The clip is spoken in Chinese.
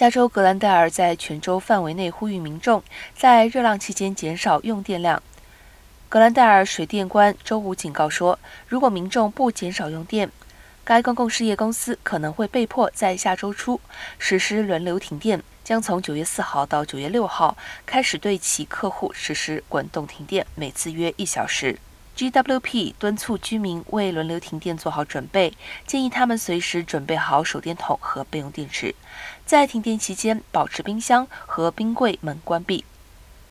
加州格兰戴尔在全州范围内呼吁民众在热浪期间减少用电量。格兰戴尔水电官周五警告说，如果民众不减少用电，该公共事业公司可能会被迫在下周初实施轮流停电，将从九月四号到九月六号开始对其客户实施滚动停电，每次约一小时。GWP 敦促居民为轮流停电做好准备，建议他们随时准备好手电筒和备用电池，在停电期间保持冰箱和冰柜门关闭。